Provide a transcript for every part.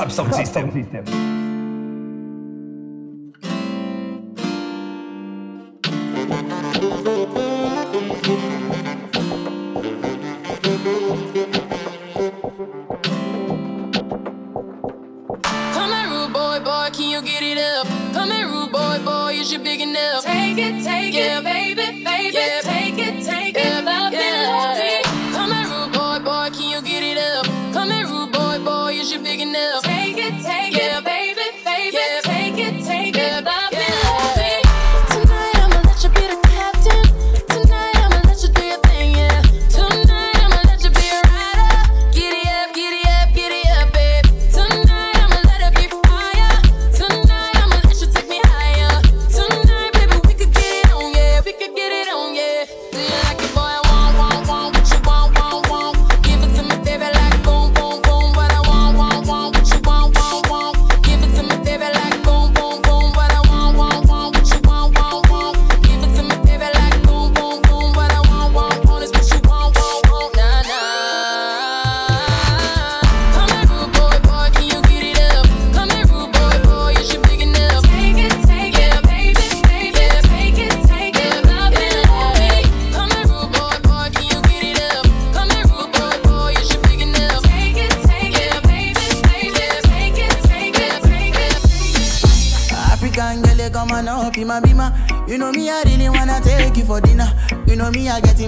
Subsong System. System.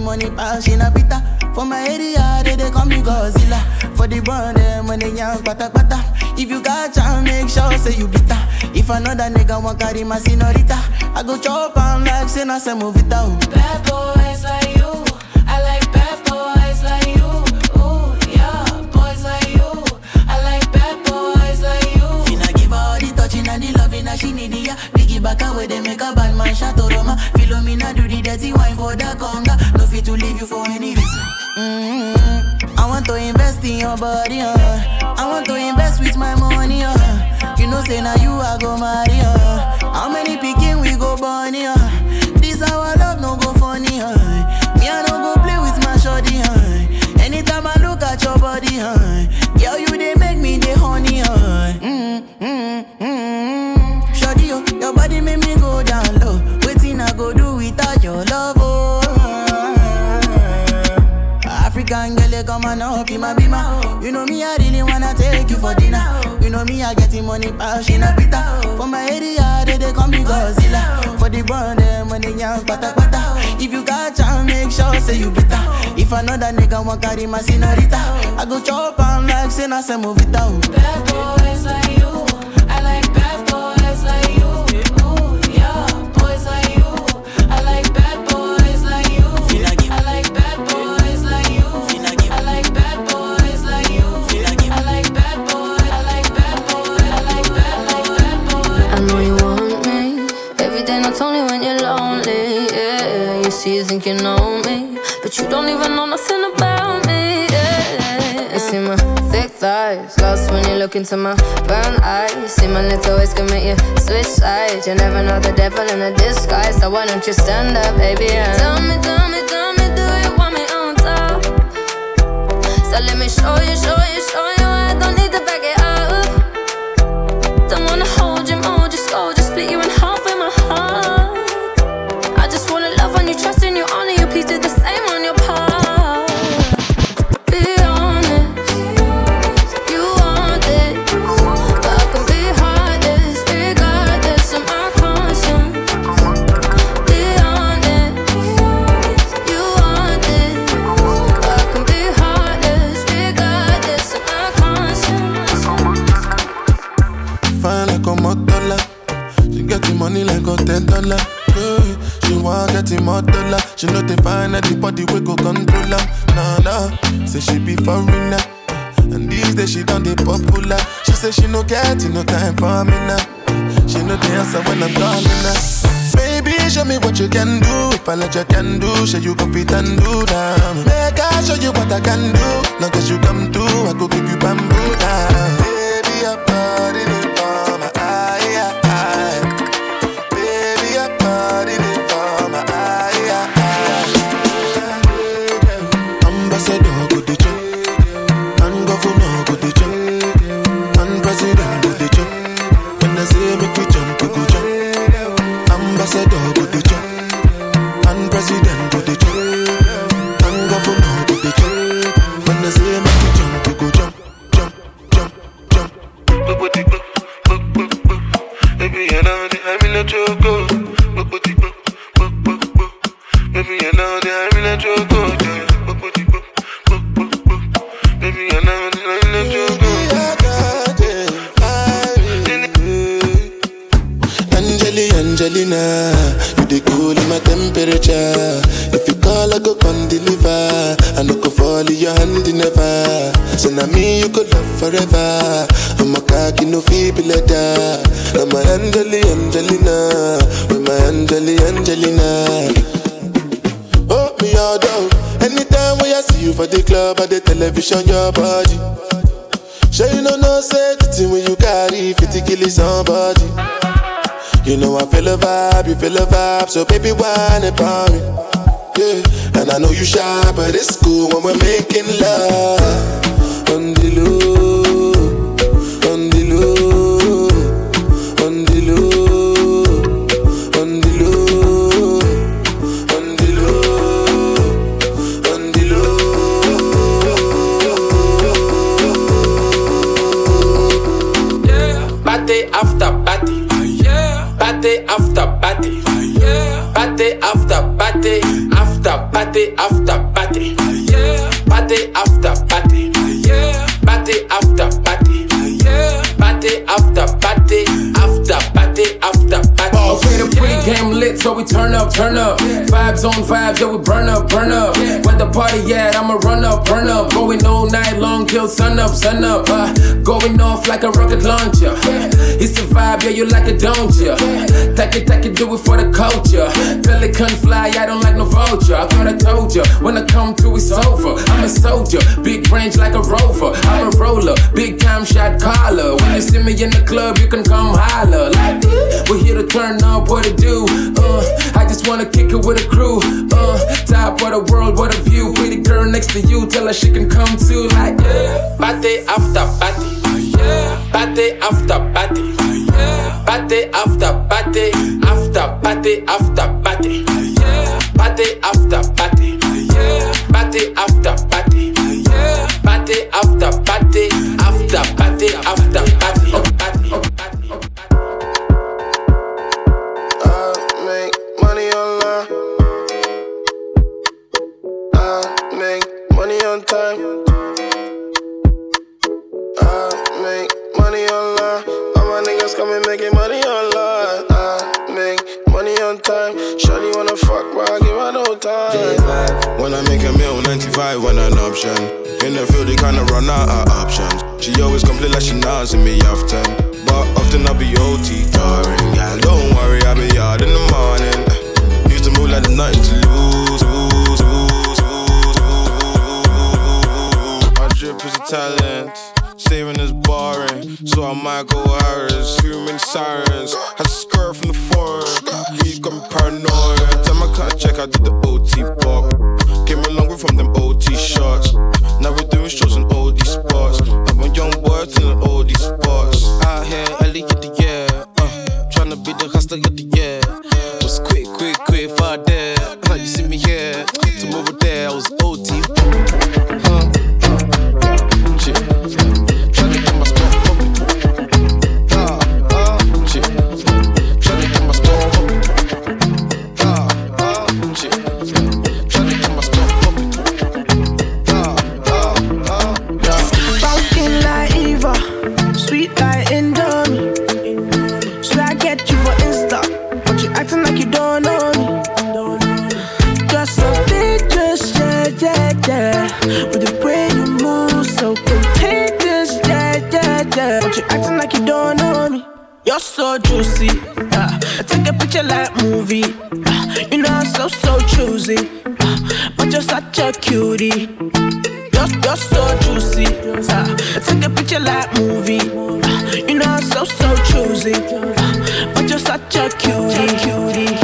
money pass she na bitter. For my area, they, they call me Godzilla. For the bond, eh, them when they young, pata pata. If you got chance, make sure say you bitter. If another nigga want carry my senorita, I go chop and like say na it out Bad boy. say now you I go marry. I getting money pass, she not bitter. For my area, they, they call me Godzilla. For the brand, them money young, bata bata If you got chance, make sure say you bitter. If another nigga want carry my senorita I go chop and like, say, na se movita Bad boys like think you know me, but you don't even know nothing about me. Yeah. You see my thick thighs, lost when you look into my brown eyes. See my little waist, commit you switch sides. You never know the devil in a disguise, so why don't you stand up, baby? And tell me, tell me, tell me, do you want me on top? So let me show you, show you, show you. I don't need to back it up. Don't wanna hold you, mold you, scold you, split you in half. get no time for me now. She no dance when I'm calling her. Baby, show me what you can do. If I let you can do, show you can fit and do now. Make I show you what I can do. Long as you come through, I go give you bamboo now. Baby, I'm Angelina. With my Angeli Angelina. Oh, me all down. Anytime when I see you for the club or the television, your body. Sure you know no thing when you carry 50 kill somebody. You know I feel a vibe, you feel a vibe, so baby whine about me. Yeah, and I know you shy, but it's cool when we're making love on the low, After party after party. Party after. Party so we turn up, turn up. Vibes on vibes, yeah, we burn up, burn up. Where the party at? I'ma run up, burn up. Going all night long till sun up, sun up. Uh, going off like a rocket launcher. It's the vibe, yeah, you like it, don't ya? Take it, take it, do it for the culture. Pelican fly, I don't like no vulture. I thought I told ya, when I come through, it's over. I'm a soldier, big range like a rover. I'm a roller, big time shot caller. When you see me in the club, you can come holler. Like, we're here to turn up, what to do? Uh, I just wanna kick it with a crew. Uh, top of the world, what a view. Pretty girl next to you, tell her she can come too. Like, yeah. Party after party. Party after party. Party after party. After party after party. Party after party. Party after party. Party after party. After party after party. Picture like movie. You know I'm so so choosy, but you're such a cutie.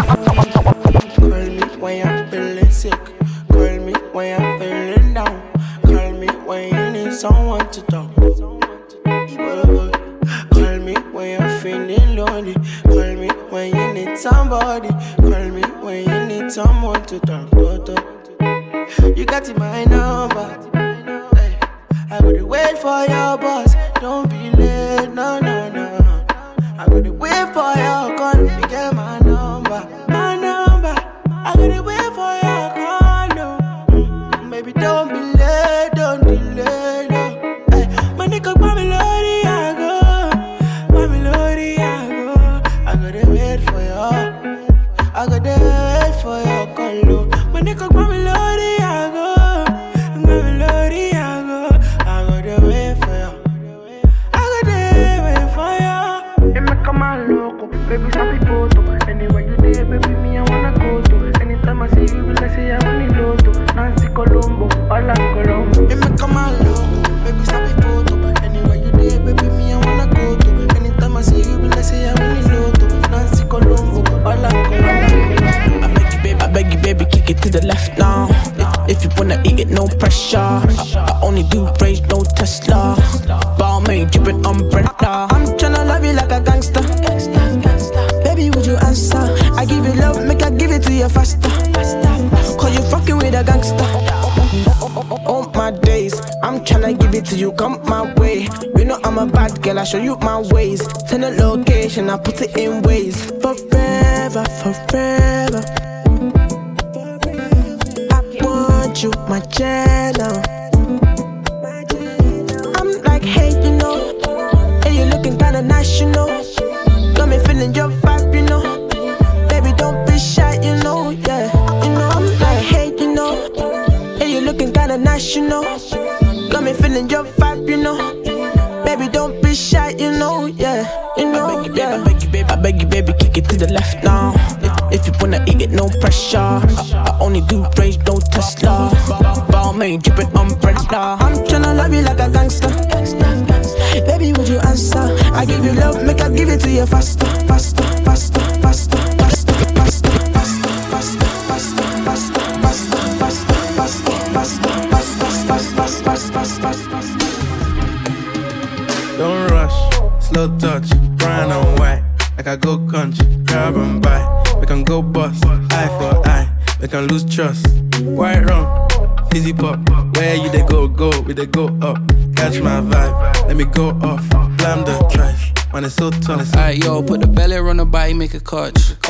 I show you my ways. Send a location, I put it in the left now. If, you wanna eat it, no pressure. I, I only do range, no Tesla. Balmain, dripping umbrella. I'm tryna love you like a gangster. Baby, would you answer? I give you love, make I give it to you faster, faster, pop. Where you they go, go, we they go up. Catch my vibe, let me go off. Blam the trash, man, it's so tough. Alright, yo, put the belly on the body, make a catch.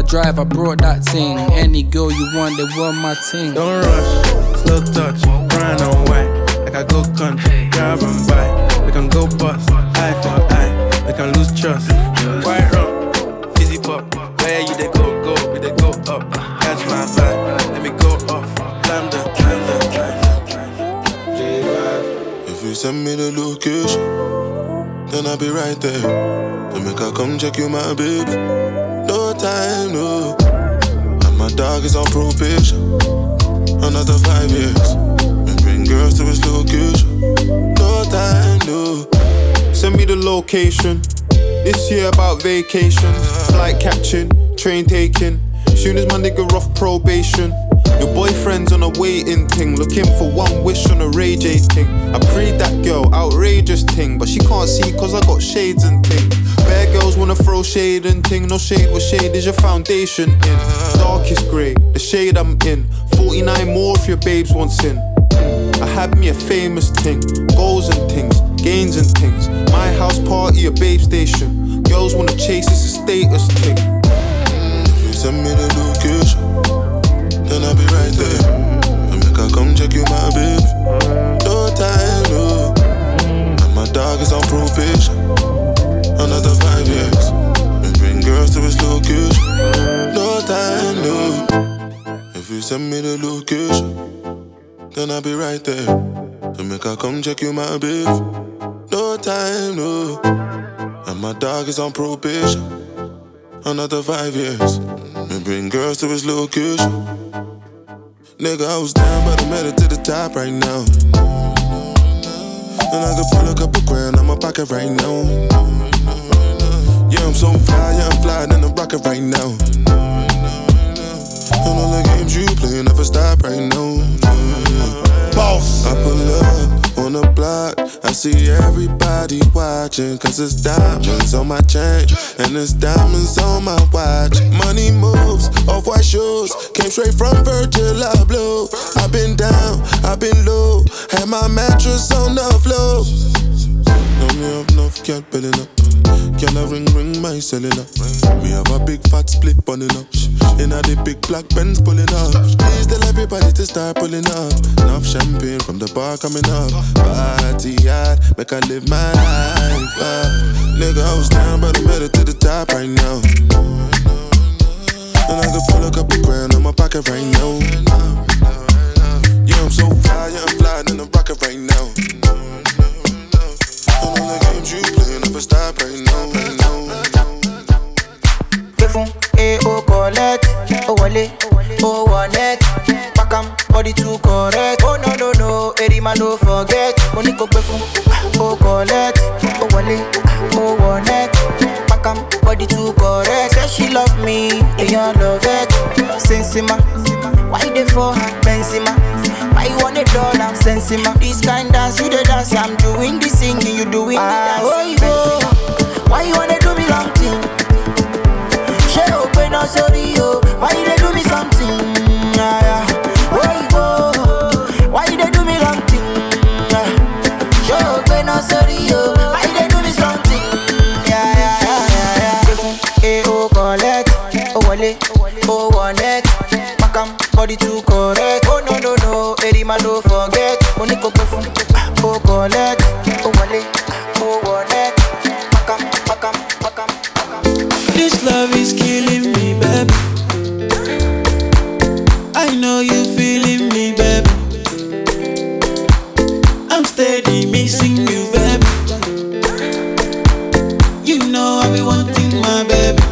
I drive, I brought that thing. Any girl you want, they want my thing. Don't rush, slow touch, brown and white. Like I go country, grab and buy. We can go bust, eye for eye. We can lose trust. White rum, fizzy pop. Where you they go, go, we they go up. Catch my vibe, let me go off. Blam the, blam the, blam the. If you send me the location, then I'll be right there. To make her come check you, my baby. Time, no. And my dog is on probation. Another five years. And bring girls to his location. No time, no. Send me the location. This year about vacations, flight catching, train taking. Soon as my nigga off probation. Your boyfriend's on a waiting thing, looking for one wish on a Ray J thing. I prayed that girl, outrageous thing, but she can't see cause I got shades and thing. Girls wanna throw shade and thing, no shade, what shade is your foundation in? Darkest grey, the shade I'm in. 49 more if your babes wants in. I had me a famous thing, goals and things, gains and things. My house party, a babe station. Girls wanna chase, it's a status thing. If you send me the location, then I'll be right send me the location, then I'll be right there. To make her come check you, my baby. No time, no. And my dog is on probation. Another five years. And bring girls to his location. Nigga, I was down, but I made it to the top right now. And I could pull a couple grand out my pocket right now. Yeah, I'm so fly, yeah, I'm flying in the rocket right now. And all the games you play never stop right now. Boss. I pull up on the block. I see everybody watching. Cause it's diamonds on my chain. And it's diamonds on my watch. Money moves, off white shoes. Came straight from Virgil Abloh. I've been down, I've been low. Had my mattress on the floor. Know me have enough belling up. Can I ring ring my cellular? We have a big fat split pulling up. In a the big black Benz pulling up. Please tell everybody to start pulling up. Enough champagne from the bar coming up. Party hard, make I live my life. Uh, nigga, I was down, but I'm headed to the top right now. And I could pull a couple grand in my pocket right now. Yeah, I'm so fly, yeah, I'm flying in the rocket right now games you play, never stop right now. Right oh, collect, oh, wallet, oh, wallet. Pakam, body too correct. Oh, no, no, no, Erima, no forget. Money go befun, oh, collect, oh, wallet, oh, wallet. Pakam, body too correct. Say she love me, eh, I love it. Sensima, why they for her, Benzema? I want it all, I'm sensing my This kind dance, you the dance. I'm doing the singing, you doing the dance ah, oh, oh. Why you wanna do me long thing? She open up, sorry, yo. Why you do me something? Ah, yeah. body too correct. Ogofu, Ogolet, Owale, Owonet Pakam, pakam, pakam, pakam This love is killing me, baby I know you feeling me, baby I'm steady missing you, baby You know I be wanting my baby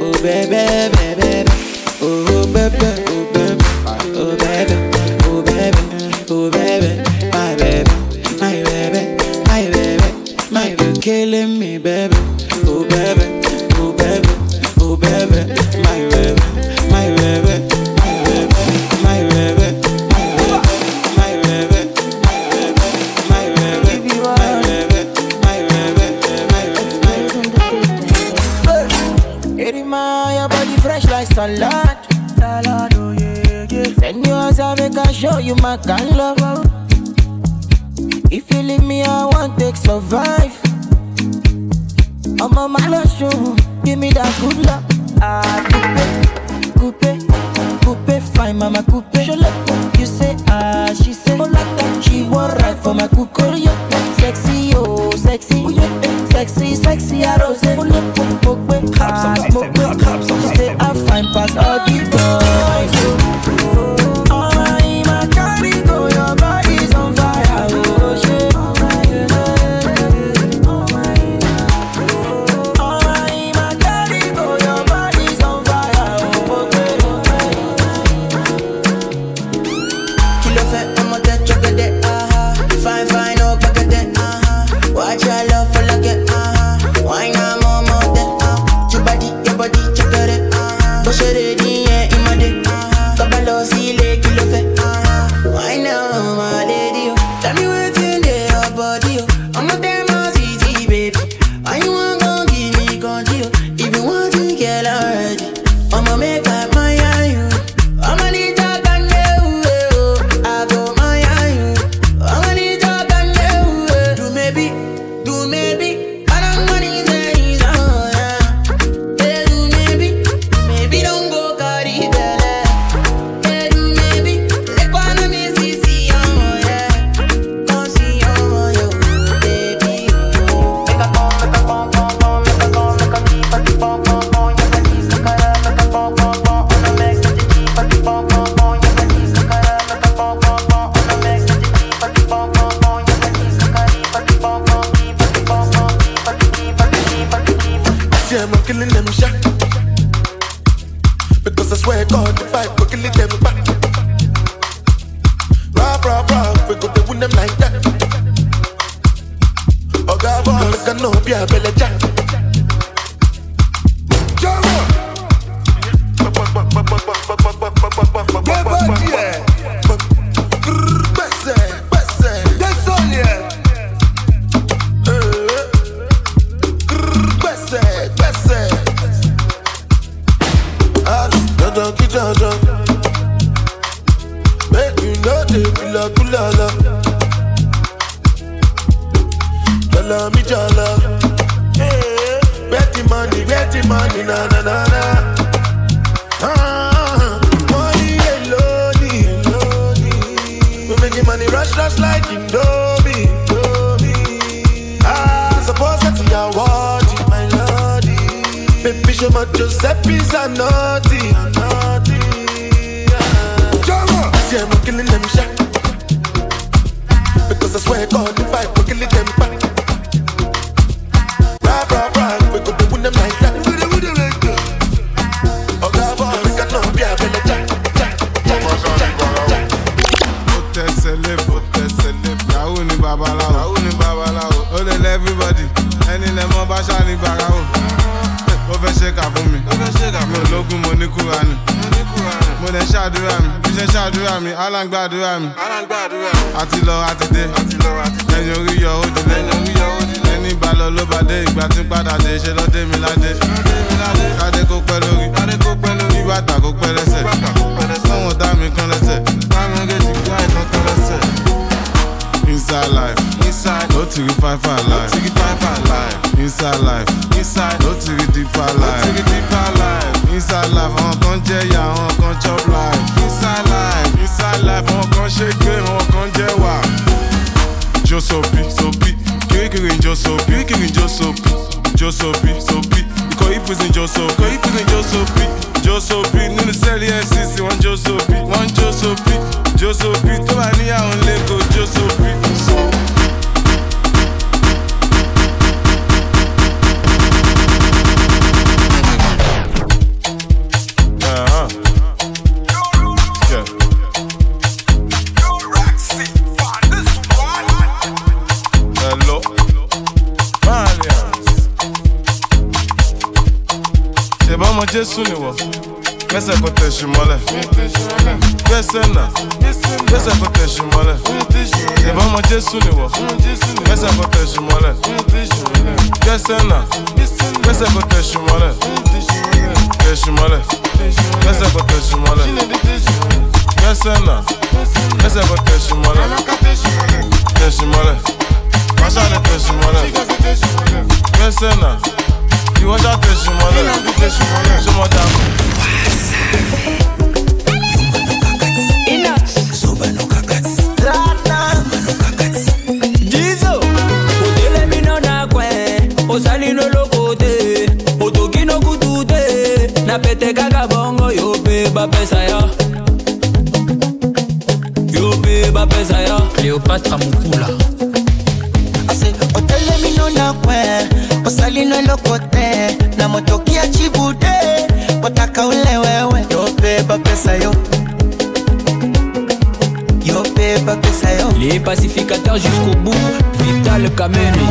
Oh, baby, baby, baby Oh, baby wine past all the. anybody. Ẹni lẹ mọ bá ṣáàní bara o. Ó fẹ́ ṣe kà fún mi. Mi. ò lókun mo ní kúra ni. Mo lè ṣàdúrà mi. Bí ṣe ṣàdúrà mi alágbàdúrà mi. Àti lọ àti dé. Lẹ́yìn orí yọ ó ti dé. Ẹni bá lọ ló bá dé. Ìgbà tí padà dé ṣe lọ dé mi ládé. Kádé kó pẹ́ lórí. Bí bàtà kó pẹ́ lẹ́sẹ̀. Táwọn dá mi kán lẹ́sẹ̀. Táwọn gé ti gbá ìtàn kán lẹ́sẹ̀. Inside life, inside, no to the five life, no to the five life. Inside life, inside, no to deeper life, no to deeper life. Inside life, àwọn kan jẹ ya, àwọn kan chop life. Inside life, inside life, àwọn kan ṣe gbé, àwọn kan jẹ wà. Jo sopi, sopi, kirikiri ń jo sopi, kirikiri ń jo sopi, jo sopi, sopi. Ikọ̀ ìpèsè jo sopi, ikọ̀ ìpèsè jo sopi, jo sopi. Nínú sẹ́ẹ̀lì FCC, wọ́n jo sopi, wọ́n jo sopi, Josopi tó bá níyàwó ńlẹ́ kó Josopi. Jésù ni wọ̀, mẹ́sẹ̀ kò tẹ̀sùn mọ́lẹ̀. besena pesa pakeshi mole. Ebama jesu ni wo. Pesa pakeshi mole. Besena pesa pakeshi mole. Keshi mole. Pesa pakeshi mole. Besena pesa pakeshi mole. Keshi mole. Mashana keshi mole. Besena iwọjà keshi mole. Ṣọmọdà. cléopatra mokula ase otelemino na kwe osalino eloko te na motoki ya cibude otaka ule wewe. Yo mpe bapesa yo. Yo mpe bapesa yo. Les pacificateurs jusqu'au bout vital kamene.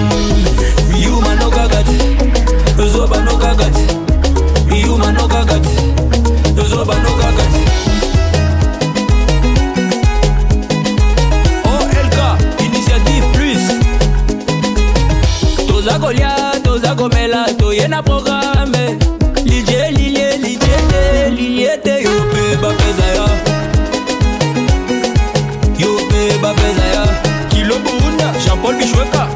Yuma nokaka te zoba nokaka te yuma nokaka te na programme. Lilie, lilie, te, lilie te, yo pe ba pesa ya. Yo pe ba pesa ya. Kilo Bunda, Jean-Paul Bichweka.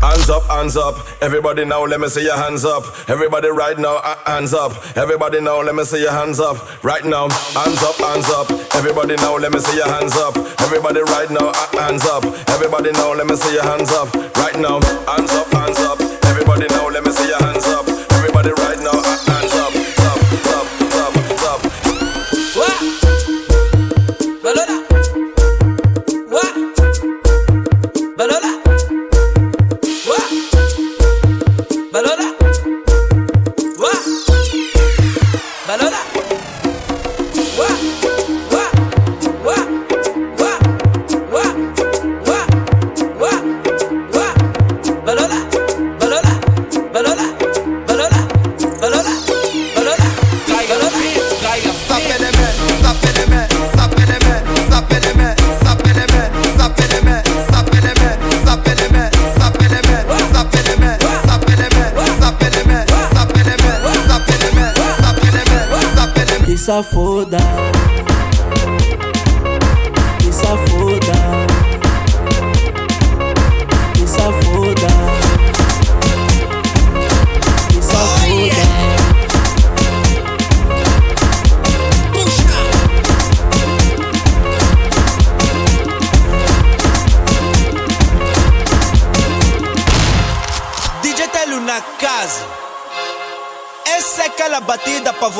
Hands up, hands up. Everybody now, let me see your hands up. Everybody right now, uh, hands up. Everybody now, let me see your hands up. Right now, hands up, hands up. Everybody now, let me see your hands up. Everybody right now, uh, hands up. Everybody now, let me see your hands up. Right now, hands up, hands up. Everybody now, let me see your hands foda.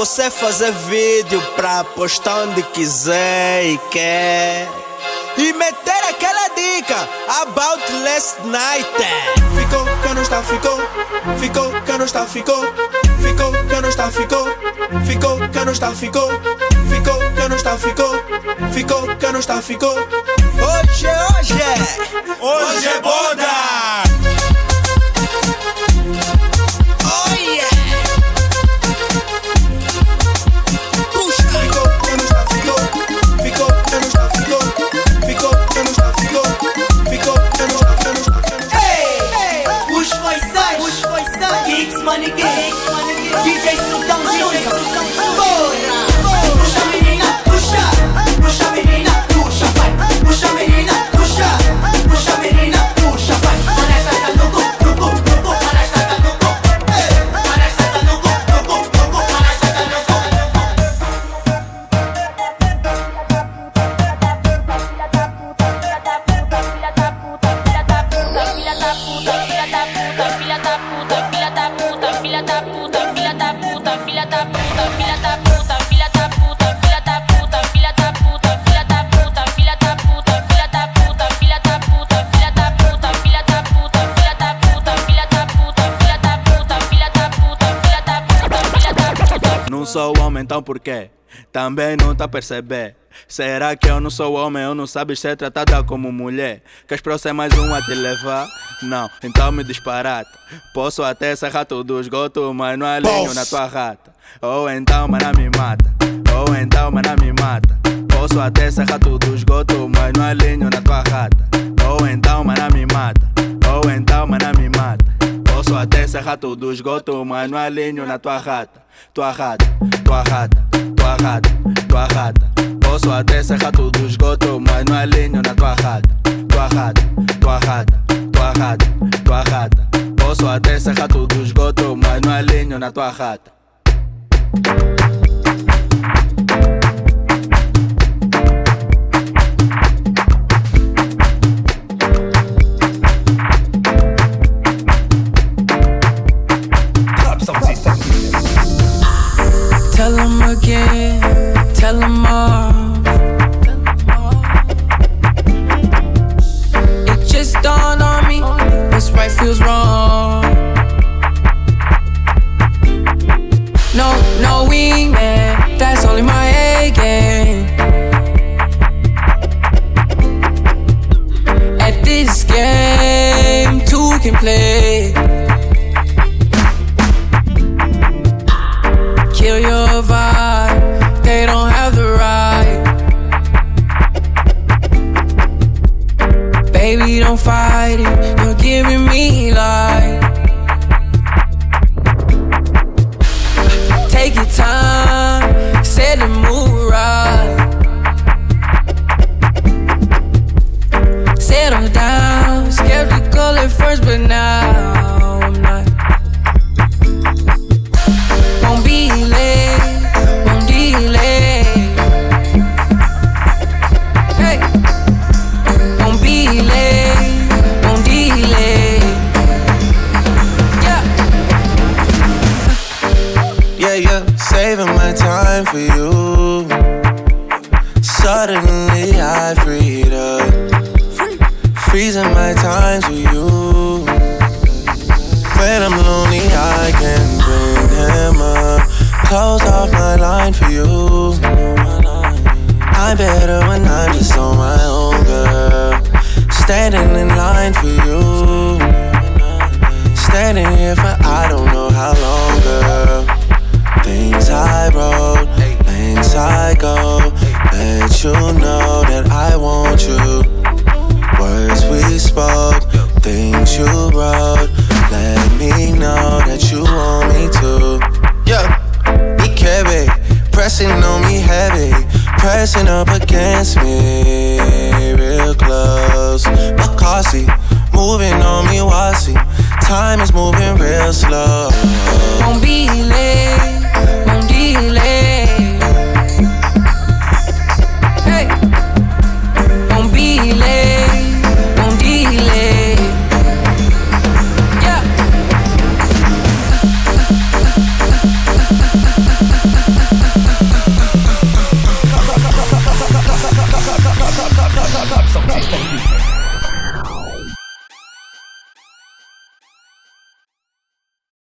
Você fazer vídeo pra postar onde quiser e quer. e meter aquela dica about last night. Ficou, que não está, ficou. Ficou, que não está, ficou. Ficou, que não está, ficou. Ficou, que não está, ficou. Ficou, que não está, ficou. Ficou, que não está, ficou. Hoje, hoje, hoje é boda. Então por quê? Também não tá a perceber. Será que eu não sou homem ou não sabes ser tratada como mulher? Queres pra eu ser mais um a te levar? Não, então me disparata. Posso até ser rato do esgoto, mas não alinho na tua rata. Ou então, mana me mata. Ou então, mana me mata. Posso até ser rato do esgoto, mas não alinho na tua rata. Ou então, mana me mata. Ou então, mana me mata. Posso até ser rato do esgoto, mas não alinho na tua rata. Tua rata, tua rata, tua rata, tua rata. Posso até ser rato do esgoto, mas não alinho na tua rata. Tua rata, tua rata, tua rata, tua rata. Posso até ser rato do esgoto, mas não alinho na tua rata. Time,